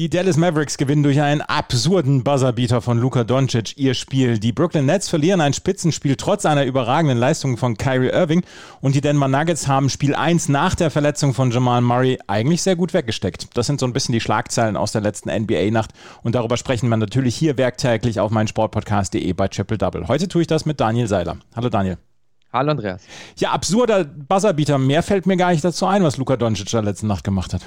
Die Dallas Mavericks gewinnen durch einen absurden Buzzerbeater von Luka Doncic ihr Spiel. Die Brooklyn Nets verlieren ein Spitzenspiel trotz einer überragenden Leistung von Kyrie Irving. Und die Denver Nuggets haben Spiel 1 nach der Verletzung von Jamal Murray eigentlich sehr gut weggesteckt. Das sind so ein bisschen die Schlagzeilen aus der letzten NBA-Nacht. Und darüber sprechen wir natürlich hier werktäglich auf meinsportpodcast.de bei Triple Double. Heute tue ich das mit Daniel Seiler. Hallo Daniel. Hallo Andreas. Ja, absurder Buzzerbeater. Mehr fällt mir gar nicht dazu ein, was Luka Doncic da letzte Nacht gemacht hat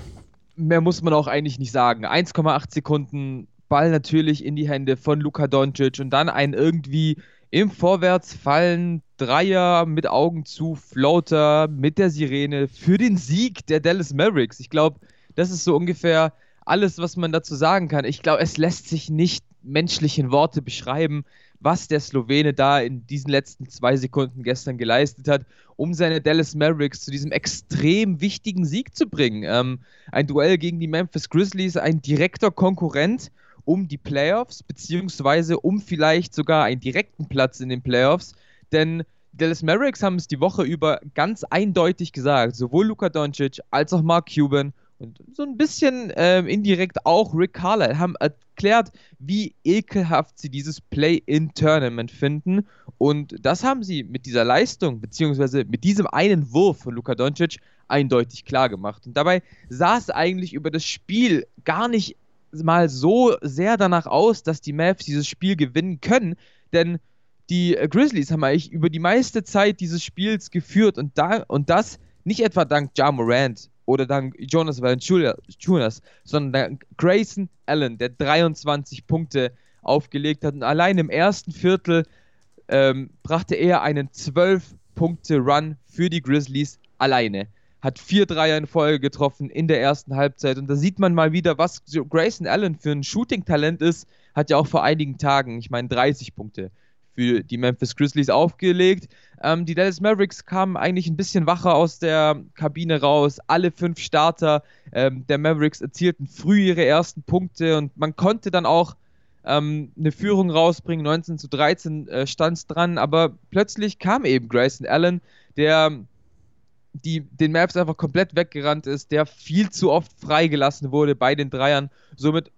mehr muss man auch eigentlich nicht sagen. 1,8 Sekunden Ball natürlich in die Hände von Luka Doncic und dann ein irgendwie im Vorwärtsfallen Dreier mit Augen zu, Floater mit der Sirene für den Sieg der Dallas Mavericks. Ich glaube, das ist so ungefähr alles, was man dazu sagen kann. Ich glaube, es lässt sich nicht menschlich in Worte beschreiben, was der Slowene da in diesen letzten zwei Sekunden gestern geleistet hat, um seine Dallas Mavericks zu diesem extrem wichtigen Sieg zu bringen. Ähm, ein Duell gegen die Memphis Grizzlies, ein direkter Konkurrent um die Playoffs, beziehungsweise um vielleicht sogar einen direkten Platz in den Playoffs, denn die Dallas Mavericks haben es die Woche über ganz eindeutig gesagt, sowohl Luka Doncic als auch Mark Cuban und so ein bisschen ähm, indirekt auch Rick Carlisle haben erklärt, wie ekelhaft sie dieses Play-in-Tournament finden. Und das haben sie mit dieser Leistung, beziehungsweise mit diesem einen Wurf von Luka Doncic eindeutig klar gemacht. Und dabei sah es eigentlich über das Spiel gar nicht mal so sehr danach aus, dass die Mavs dieses Spiel gewinnen können, denn die Grizzlies haben eigentlich über die meiste Zeit dieses Spiels geführt und, da, und das nicht etwa dank Ja Morant, oder dank Jonas Valanciunas, sondern Grayson Allen, der 23 Punkte aufgelegt hat. Und allein im ersten Viertel ähm, brachte er einen 12-Punkte-Run für die Grizzlies alleine. Hat vier Dreier in Folge getroffen in der ersten Halbzeit. Und da sieht man mal wieder, was Grayson Allen für ein Shooting-Talent ist. Hat ja auch vor einigen Tagen, ich meine, 30 Punkte für die Memphis Grizzlies aufgelegt. Ähm, die Dallas Mavericks kamen eigentlich ein bisschen wacher aus der Kabine raus. Alle fünf Starter ähm, der Mavericks erzielten früh ihre ersten Punkte und man konnte dann auch ähm, eine Führung rausbringen. 19 zu 13 äh, stand es dran, aber plötzlich kam eben Grayson Allen, der die, den Mavs einfach komplett weggerannt ist, der viel zu oft freigelassen wurde bei den Dreiern. Somit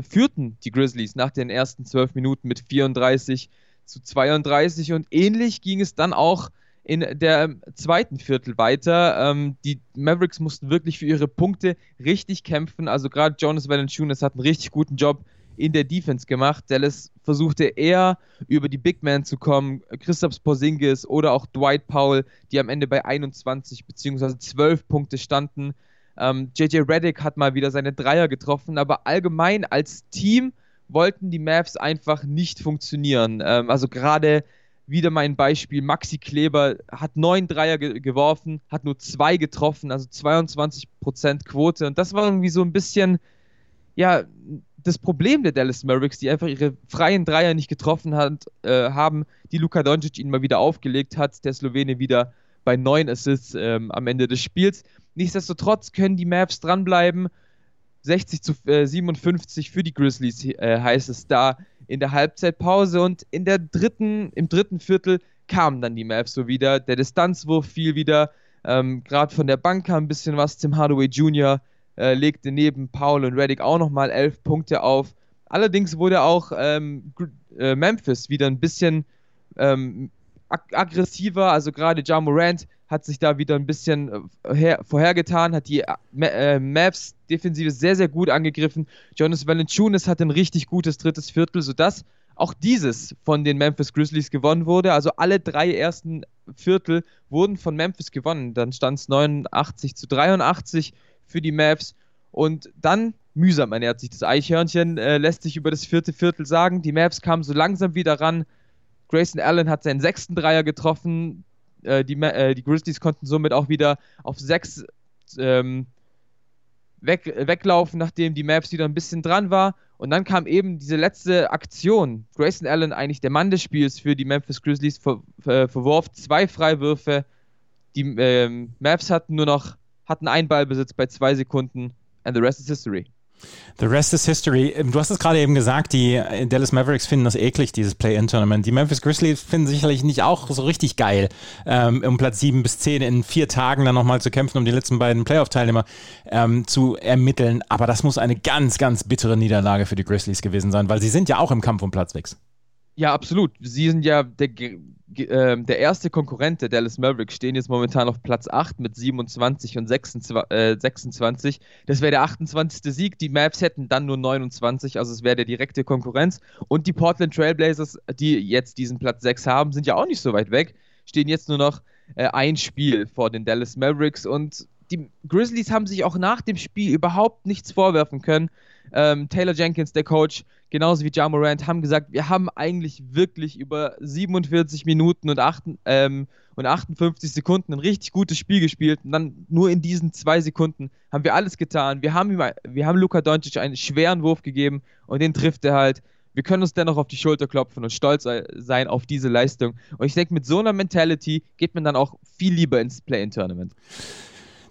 führten die Grizzlies nach den ersten zwölf Minuten mit 34 zu 32 und ähnlich ging es dann auch in der zweiten Viertel weiter. Ähm, die Mavericks mussten wirklich für ihre Punkte richtig kämpfen. Also gerade Jonas Valanciunas hat einen richtig guten Job in der Defense gemacht. Dallas versuchte eher über die Big Man zu kommen, Christoph Porzingis oder auch Dwight Powell, die am Ende bei 21 bzw. 12 Punkte standen. Ähm, JJ Reddick hat mal wieder seine Dreier getroffen, aber allgemein als Team wollten die Mavs einfach nicht funktionieren. Ähm, also gerade wieder mein Beispiel, Maxi Kleber hat neun Dreier ge geworfen, hat nur zwei getroffen, also 22% Quote. Und das war irgendwie so ein bisschen, ja, das Problem der Dallas Mavericks, die einfach ihre freien Dreier nicht getroffen hat, äh, haben, die Luka Doncic ihnen mal wieder aufgelegt hat, der Slowene wieder bei neun Assists ähm, am Ende des Spiels. Nichtsdestotrotz können die Mavs dranbleiben 60 zu äh, 57 für die Grizzlies äh, heißt es da in der Halbzeitpause und in der dritten, im dritten Viertel kamen dann die Mavs so wieder. Der Distanzwurf fiel wieder. Ähm, Gerade von der Bank kam ein bisschen was. Tim Hardaway Jr. Äh, legte neben Paul und Reddick auch nochmal elf Punkte auf. Allerdings wurde auch ähm, äh, Memphis wieder ein bisschen ähm, ag aggressiver. Also gerade Ja Morant hat sich da wieder ein bisschen äh, vorhergetan, hat die äh, Mavs Defensive sehr, sehr gut angegriffen. Jonas Valanciunas hat ein richtig gutes drittes Viertel, sodass auch dieses von den Memphis Grizzlies gewonnen wurde. Also alle drei ersten Viertel wurden von Memphis gewonnen. Dann stand es 89 zu 83 für die Mavs. Und dann, mühsam ernährt sich das Eichhörnchen, äh, lässt sich über das vierte Viertel sagen. Die Mavs kamen so langsam wieder ran. Grayson Allen hat seinen sechsten Dreier getroffen. Äh, die, äh, die Grizzlies konnten somit auch wieder auf sechs ähm, weg, weglaufen, nachdem die Mavs wieder ein bisschen dran war. Und dann kam eben diese letzte Aktion. Grayson Allen, eigentlich der Mann des Spiels für die Memphis Grizzlies, ver, ver, verworf zwei Freiwürfe. Die ähm, Mavs hatten nur noch hatten einen Ballbesitz bei zwei Sekunden and the rest is history. The rest is history. Ähm, du hast es gerade eben gesagt, die äh, Dallas Mavericks finden das eklig, dieses Play-In-Tournament. Die Memphis Grizzlies finden sicherlich nicht auch so richtig geil, ähm, um Platz 7 bis 10 in vier Tagen dann nochmal zu kämpfen, um die letzten beiden Playoff-Teilnehmer ähm, zu ermitteln. Aber das muss eine ganz, ganz bittere Niederlage für die Grizzlies gewesen sein, weil sie sind ja auch im Kampf um Platz 6. Ja, absolut. Sie sind ja der, äh, der erste Konkurrent der Dallas Mavericks, stehen jetzt momentan auf Platz 8 mit 27 und 26. Äh, 26. Das wäre der 28. Sieg. Die Mavs hätten dann nur 29, also es wäre der direkte Konkurrenz. Und die Portland Trailblazers, die jetzt diesen Platz 6 haben, sind ja auch nicht so weit weg. Stehen jetzt nur noch äh, ein Spiel vor den Dallas Mavericks und die Grizzlies haben sich auch nach dem Spiel überhaupt nichts vorwerfen können. Ähm, Taylor Jenkins, der Coach, genauso wie Ja Morant, haben gesagt, wir haben eigentlich wirklich über 47 Minuten und, 8, ähm, und 58 Sekunden ein richtig gutes Spiel gespielt. Und dann nur in diesen zwei Sekunden haben wir alles getan. Wir haben, wir haben Luka Doncic einen schweren Wurf gegeben und den trifft er halt. Wir können uns dennoch auf die Schulter klopfen und stolz sein auf diese Leistung. Und ich denke, mit so einer Mentality geht man dann auch viel lieber ins Play-In-Tournament.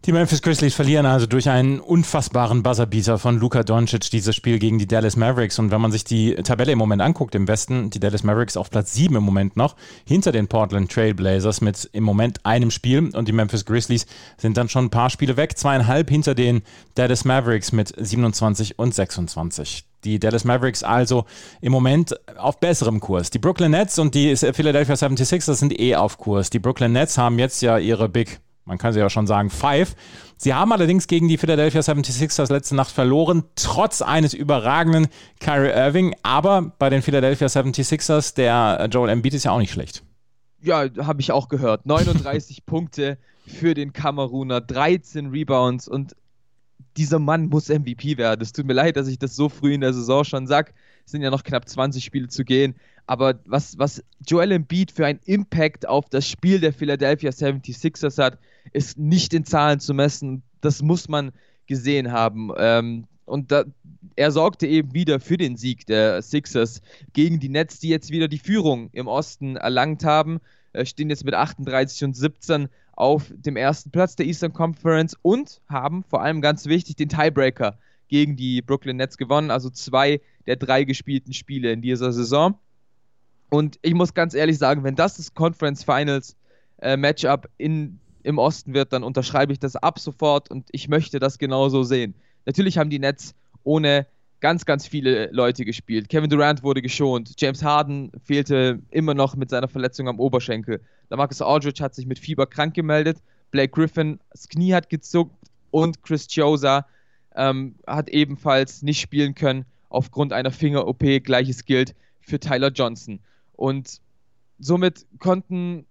Die Memphis Grizzlies verlieren also durch einen unfassbaren Buzzerbeater von Luka Doncic dieses Spiel gegen die Dallas Mavericks. Und wenn man sich die Tabelle im Moment anguckt, im Westen, die Dallas Mavericks auf Platz 7 im Moment noch, hinter den Portland Trailblazers mit im Moment einem Spiel. Und die Memphis Grizzlies sind dann schon ein paar Spiele weg, zweieinhalb hinter den Dallas Mavericks mit 27 und 26. Die Dallas Mavericks also im Moment auf besserem Kurs. Die Brooklyn Nets und die Philadelphia 76ers sind eh auf Kurs. Die Brooklyn Nets haben jetzt ja ihre Big man kann sie ja schon sagen, Five. Sie haben allerdings gegen die Philadelphia 76ers letzte Nacht verloren, trotz eines überragenden Kyrie Irving. Aber bei den Philadelphia 76ers, der Joel Embiid ist ja auch nicht schlecht. Ja, habe ich auch gehört. 39 Punkte für den Kameruner, 13 Rebounds und dieser Mann muss MVP werden. Es tut mir leid, dass ich das so früh in der Saison schon sage. Sind ja noch knapp 20 Spiele zu gehen. Aber was, was Joel Embiid für einen Impact auf das Spiel der Philadelphia 76ers hat, ist nicht in Zahlen zu messen. Das muss man gesehen haben. Ähm, und da, er sorgte eben wieder für den Sieg der Sixers gegen die Nets, die jetzt wieder die Führung im Osten erlangt haben. Äh, stehen jetzt mit 38 und 17 auf dem ersten Platz der Eastern Conference und haben vor allem ganz wichtig den Tiebreaker gegen die Brooklyn Nets gewonnen. Also zwei der drei gespielten Spiele in dieser Saison. Und ich muss ganz ehrlich sagen, wenn das das Conference Finals äh, Matchup in im Osten wird, dann unterschreibe ich das ab sofort und ich möchte das genauso sehen. Natürlich haben die Nets ohne ganz, ganz viele Leute gespielt. Kevin Durant wurde geschont. James Harden fehlte immer noch mit seiner Verletzung am Oberschenkel. Marcus Aldridge hat sich mit Fieber krank gemeldet. Blake Griffin, das Knie hat gezuckt und Chris Chosa ähm, hat ebenfalls nicht spielen können aufgrund einer Finger-OP. Gleiches gilt für Tyler Johnson. Und somit konnten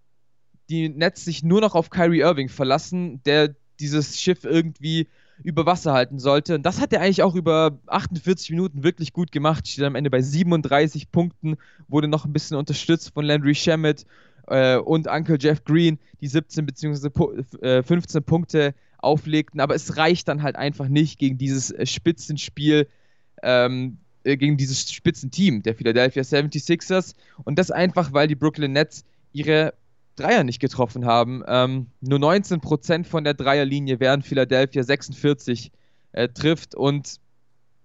die Nets sich nur noch auf Kyrie Irving verlassen, der dieses Schiff irgendwie über Wasser halten sollte. Und das hat er eigentlich auch über 48 Minuten wirklich gut gemacht. Steht am Ende bei 37 Punkten, wurde noch ein bisschen unterstützt von Landry Shamet äh, und Uncle Jeff Green, die 17 bzw. 15 Punkte auflegten. Aber es reicht dann halt einfach nicht gegen dieses äh, Spitzenspiel, ähm, äh, gegen dieses Spitzenteam der Philadelphia 76ers. Und das einfach, weil die Brooklyn Nets ihre Dreier nicht getroffen haben. Ähm, nur 19% von der Dreierlinie, während Philadelphia 46 äh, trifft. Und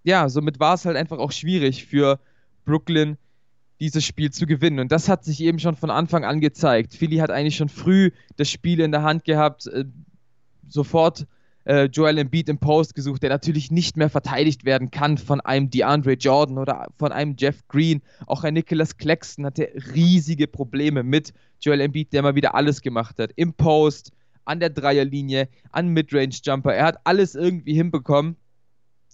ja, somit war es halt einfach auch schwierig für Brooklyn, dieses Spiel zu gewinnen. Und das hat sich eben schon von Anfang an gezeigt. Philly hat eigentlich schon früh das Spiel in der Hand gehabt, äh, sofort äh, Joel Embiid im Post gesucht, der natürlich nicht mehr verteidigt werden kann von einem DeAndre Jordan oder von einem Jeff Green. Auch ein Nicholas Claxton hatte riesige Probleme mit Joel Embiid, der mal wieder alles gemacht hat. Im Post, an der Dreierlinie, an Midrange-Jumper. Er hat alles irgendwie hinbekommen.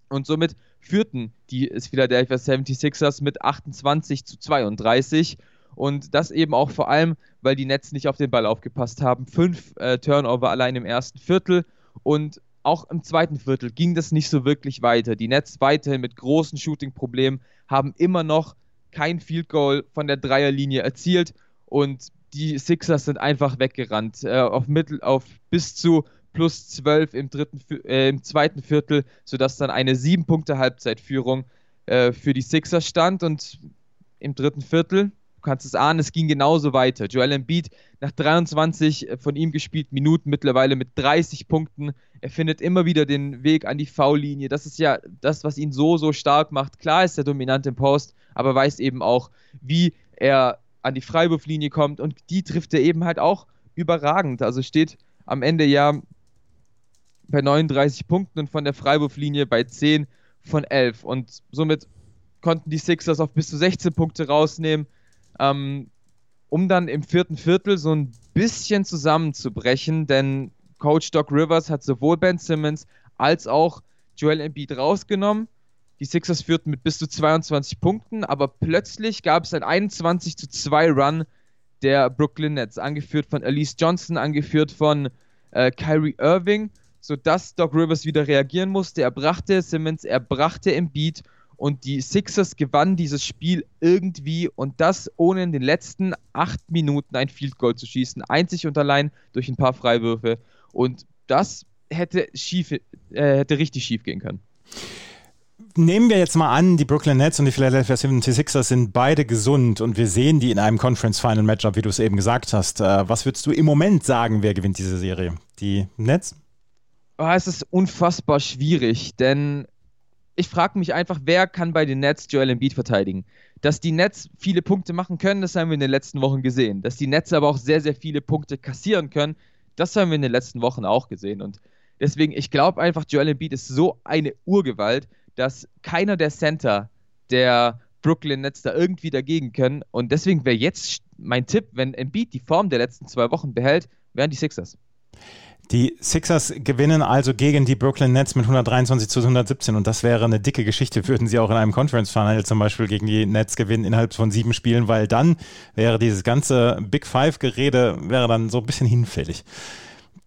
Und somit führten die Philadelphia 76ers mit 28 zu 32. Und das eben auch vor allem, weil die Nets nicht auf den Ball aufgepasst haben. Fünf äh, Turnover allein im ersten Viertel und auch im zweiten Viertel ging das nicht so wirklich weiter. Die Nets weiterhin mit großen Shooting-Problemen haben immer noch kein Field Goal von der Dreierlinie erzielt und die Sixers sind einfach weggerannt äh, auf Mittel auf bis zu plus 12 im, äh, im zweiten Viertel, sodass dann eine 7-Punkte-Halbzeitführung äh, für die Sixers stand und im dritten Viertel kannst es ahnen, es ging genauso weiter. Joel Embiid nach 23 äh, von ihm gespielten Minuten mittlerweile mit 30 Punkten. Er findet immer wieder den Weg an die V-Linie. Das ist ja das, was ihn so, so stark macht. Klar ist er dominant im Post, aber weiß eben auch, wie er an die Freiwurflinie kommt und die trifft er eben halt auch überragend. Also steht am Ende ja bei 39 Punkten und von der Freiwurflinie bei 10 von 11 und somit konnten die Sixers auf bis zu 16 Punkte rausnehmen, ähm, um dann im vierten Viertel so ein bisschen zusammenzubrechen, denn Coach Doc Rivers hat sowohl Ben Simmons als auch Joel Embiid rausgenommen. Die Sixers führten mit bis zu 22 Punkten, aber plötzlich gab es ein 21 zu 2 Run der Brooklyn Nets, angeführt von Elise Johnson, angeführt von äh, Kyrie Irving, sodass Doc Rivers wieder reagieren musste. Er brachte Simmons, er brachte Embiid und die Sixers gewannen dieses Spiel irgendwie und das ohne in den letzten acht Minuten ein Field Goal zu schießen, einzig und allein durch ein paar Freiwürfe. Und das hätte, schief, äh, hätte richtig schief gehen können. Nehmen wir jetzt mal an, die Brooklyn Nets und die Philadelphia 76ers sind beide gesund und wir sehen die in einem Conference Final Matchup, wie du es eben gesagt hast. Äh, was würdest du im Moment sagen, wer gewinnt diese Serie? Die Nets? Oh, es ist unfassbar schwierig, denn ich frage mich einfach, wer kann bei den Nets Joel Embiid verteidigen? Dass die Nets viele Punkte machen können, das haben wir in den letzten Wochen gesehen. Dass die Nets aber auch sehr, sehr viele Punkte kassieren können, das haben wir in den letzten Wochen auch gesehen. Und deswegen, ich glaube einfach, Joel Embiid ist so eine Urgewalt, dass keiner der Center der Brooklyn Nets da irgendwie dagegen können. Und deswegen wäre jetzt mein Tipp, wenn Embiid die Form der letzten zwei Wochen behält, wären die Sixers. Die Sixers gewinnen also gegen die Brooklyn Nets mit 123 zu 117 und das wäre eine dicke Geschichte, würden sie auch in einem Conference Final zum Beispiel gegen die Nets gewinnen innerhalb von sieben Spielen, weil dann wäre dieses ganze Big Five Gerede wäre dann so ein bisschen hinfällig.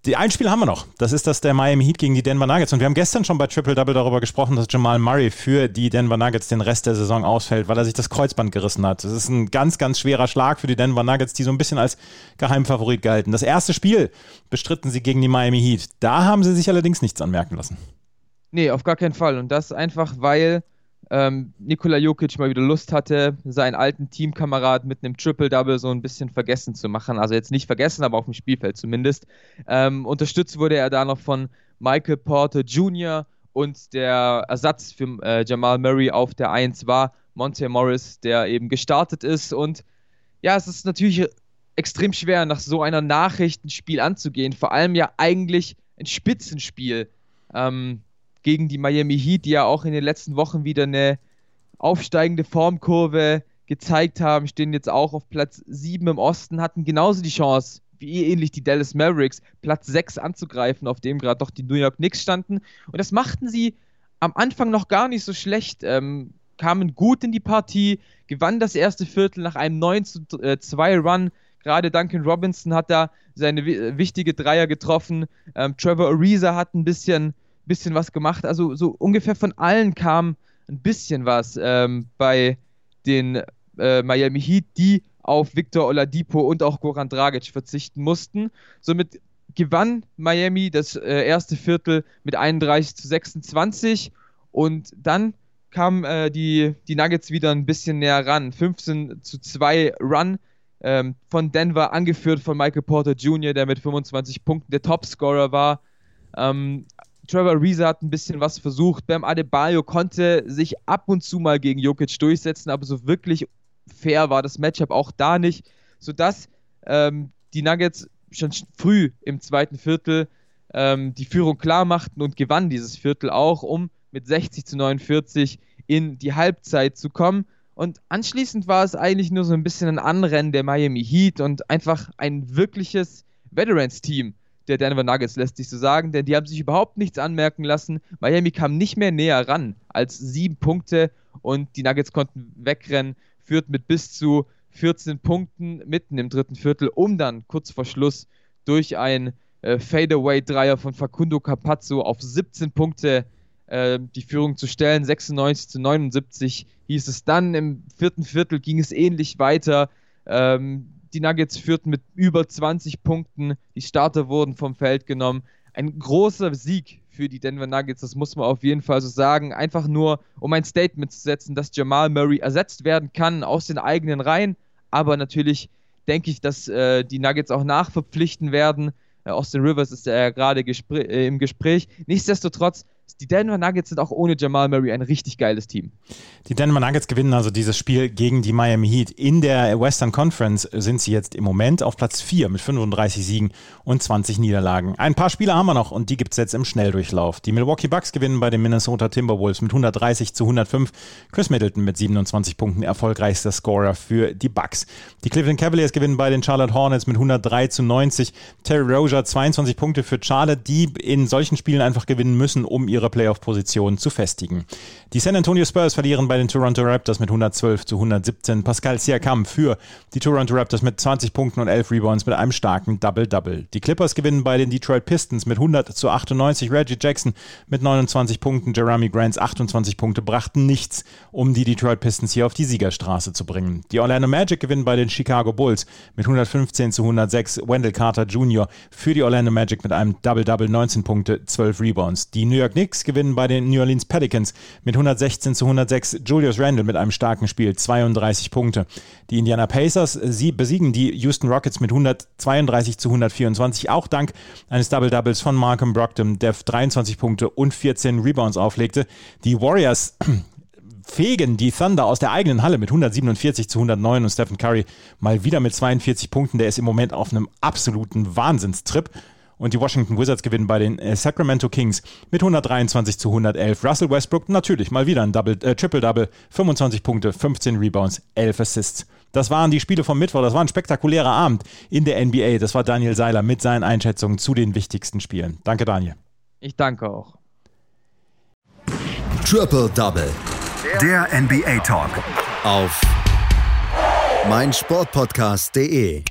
Die ein Spiel haben wir noch. Das ist das der Miami Heat gegen die Denver Nuggets. Und wir haben gestern schon bei Triple Double darüber gesprochen, dass Jamal Murray für die Denver Nuggets den Rest der Saison ausfällt, weil er sich das Kreuzband gerissen hat. Das ist ein ganz, ganz schwerer Schlag für die Denver Nuggets, die so ein bisschen als Geheimfavorit galten. Das erste Spiel bestritten sie gegen die Miami Heat. Da haben sie sich allerdings nichts anmerken lassen. Nee, auf gar keinen Fall. Und das einfach, weil ähm, Nikola Jokic mal wieder Lust hatte, seinen alten Teamkamerad mit einem Triple-Double so ein bisschen vergessen zu machen. Also jetzt nicht vergessen, aber auf dem Spielfeld zumindest. Ähm, unterstützt wurde er da noch von Michael Porter Jr. und der Ersatz für äh, Jamal Murray auf der 1 war Monte Morris, der eben gestartet ist. Und ja, es ist natürlich extrem schwer, nach so einer Nachricht ein Spiel anzugehen. Vor allem ja eigentlich ein Spitzenspiel. Ähm, gegen die Miami Heat, die ja auch in den letzten Wochen wieder eine aufsteigende Formkurve gezeigt haben, stehen jetzt auch auf Platz 7 im Osten, hatten genauso die Chance, wie ähnlich die Dallas Mavericks, Platz 6 anzugreifen, auf dem gerade doch die New York Knicks standen. Und das machten sie am Anfang noch gar nicht so schlecht, ähm, kamen gut in die Partie, gewannen das erste Viertel nach einem 9 zu 2 äh. Gerade Duncan Robinson hat da seine wichtige Dreier getroffen. Ähm, Trevor Ariza hat ein bisschen bisschen was gemacht. Also so ungefähr von allen kam ein bisschen was ähm, bei den äh, Miami Heat, die auf Victor Oladipo und auch Goran Dragic verzichten mussten. Somit gewann Miami das äh, erste Viertel mit 31 zu 26 und dann kamen äh, die, die Nuggets wieder ein bisschen näher ran. 15 zu 2 Run ähm, von Denver, angeführt von Michael Porter Jr., der mit 25 Punkten der Topscorer war. Ähm, Trevor Reza hat ein bisschen was versucht. Bam Adebayo konnte sich ab und zu mal gegen Jokic durchsetzen, aber so wirklich fair war das Matchup auch da nicht, sodass ähm, die Nuggets schon früh im zweiten Viertel ähm, die Führung klar machten und gewannen dieses Viertel auch, um mit 60 zu 49 in die Halbzeit zu kommen. Und anschließend war es eigentlich nur so ein bisschen ein Anrennen der Miami Heat und einfach ein wirkliches Veterans-Team der Denver Nuggets, lässt sich so sagen, denn die haben sich überhaupt nichts anmerken lassen. Miami kam nicht mehr näher ran als sieben Punkte und die Nuggets konnten wegrennen, führt mit bis zu 14 Punkten mitten im dritten Viertel, um dann kurz vor Schluss durch ein äh, Fadeaway-Dreier von Facundo Capazzo auf 17 Punkte äh, die Führung zu stellen. 96 zu 79 hieß es dann. Im vierten Viertel ging es ähnlich weiter. Ähm, die Nuggets führten mit über 20 Punkten. Die Starter wurden vom Feld genommen. Ein großer Sieg für die Denver Nuggets, das muss man auf jeden Fall so sagen. Einfach nur, um ein Statement zu setzen, dass Jamal Murray ersetzt werden kann aus den eigenen Reihen. Aber natürlich denke ich, dass äh, die Nuggets auch nachverpflichten werden. Äh, Austin Rivers ist ja gerade gespr äh, im Gespräch. Nichtsdestotrotz die Denver Nuggets sind auch ohne Jamal Murray ein richtig geiles Team. Die Denver Nuggets gewinnen also dieses Spiel gegen die Miami Heat. In der Western Conference sind sie jetzt im Moment auf Platz 4 mit 35 Siegen und 20 Niederlagen. Ein paar Spiele haben wir noch und die gibt es jetzt im Schnelldurchlauf. Die Milwaukee Bucks gewinnen bei den Minnesota Timberwolves mit 130 zu 105. Chris Middleton mit 27 Punkten erfolgreichster Scorer für die Bucks. Die Cleveland Cavaliers gewinnen bei den Charlotte Hornets mit 103 zu 90. Terry Rozier 22 Punkte für Charlotte, die in solchen Spielen einfach gewinnen müssen, um ihre ihre Playoff-Position zu festigen. Die San Antonio Spurs verlieren bei den Toronto Raptors mit 112 zu 117. Pascal Siakam für die Toronto Raptors mit 20 Punkten und 11 Rebounds mit einem starken Double-Double. Die Clippers gewinnen bei den Detroit Pistons mit 100 zu 98. Reggie Jackson mit 29 Punkten. Jeremy Grants 28 Punkte brachten nichts, um die Detroit Pistons hier auf die Siegerstraße zu bringen. Die Orlando Magic gewinnen bei den Chicago Bulls mit 115 zu 106. Wendell Carter Jr. für die Orlando Magic mit einem Double-Double 19 Punkte, 12 Rebounds. Die New York Knicks Knicks gewinnen bei den New Orleans Pelicans mit 116 zu 106. Julius Randle mit einem starken Spiel, 32 Punkte. Die Indiana Pacers, sie besiegen die Houston Rockets mit 132 zu 124, auch dank eines Double-Doubles von Malcolm Brogdon, der 23 Punkte und 14 Rebounds auflegte. Die Warriors fegen die Thunder aus der eigenen Halle mit 147 zu 109 und Stephen Curry mal wieder mit 42 Punkten. Der ist im Moment auf einem absoluten Wahnsinnstrip und die Washington Wizards gewinnen bei den äh, Sacramento Kings mit 123 zu 111. Russell Westbrook natürlich mal wieder ein Double, äh, Triple-Double, 25 Punkte, 15 Rebounds, 11 Assists. Das waren die Spiele vom Mittwoch. Das war ein spektakulärer Abend in der NBA. Das war Daniel Seiler mit seinen Einschätzungen zu den wichtigsten Spielen. Danke, Daniel. Ich danke auch. Triple Double. Der NBA Talk. Auf meinsportpodcast.de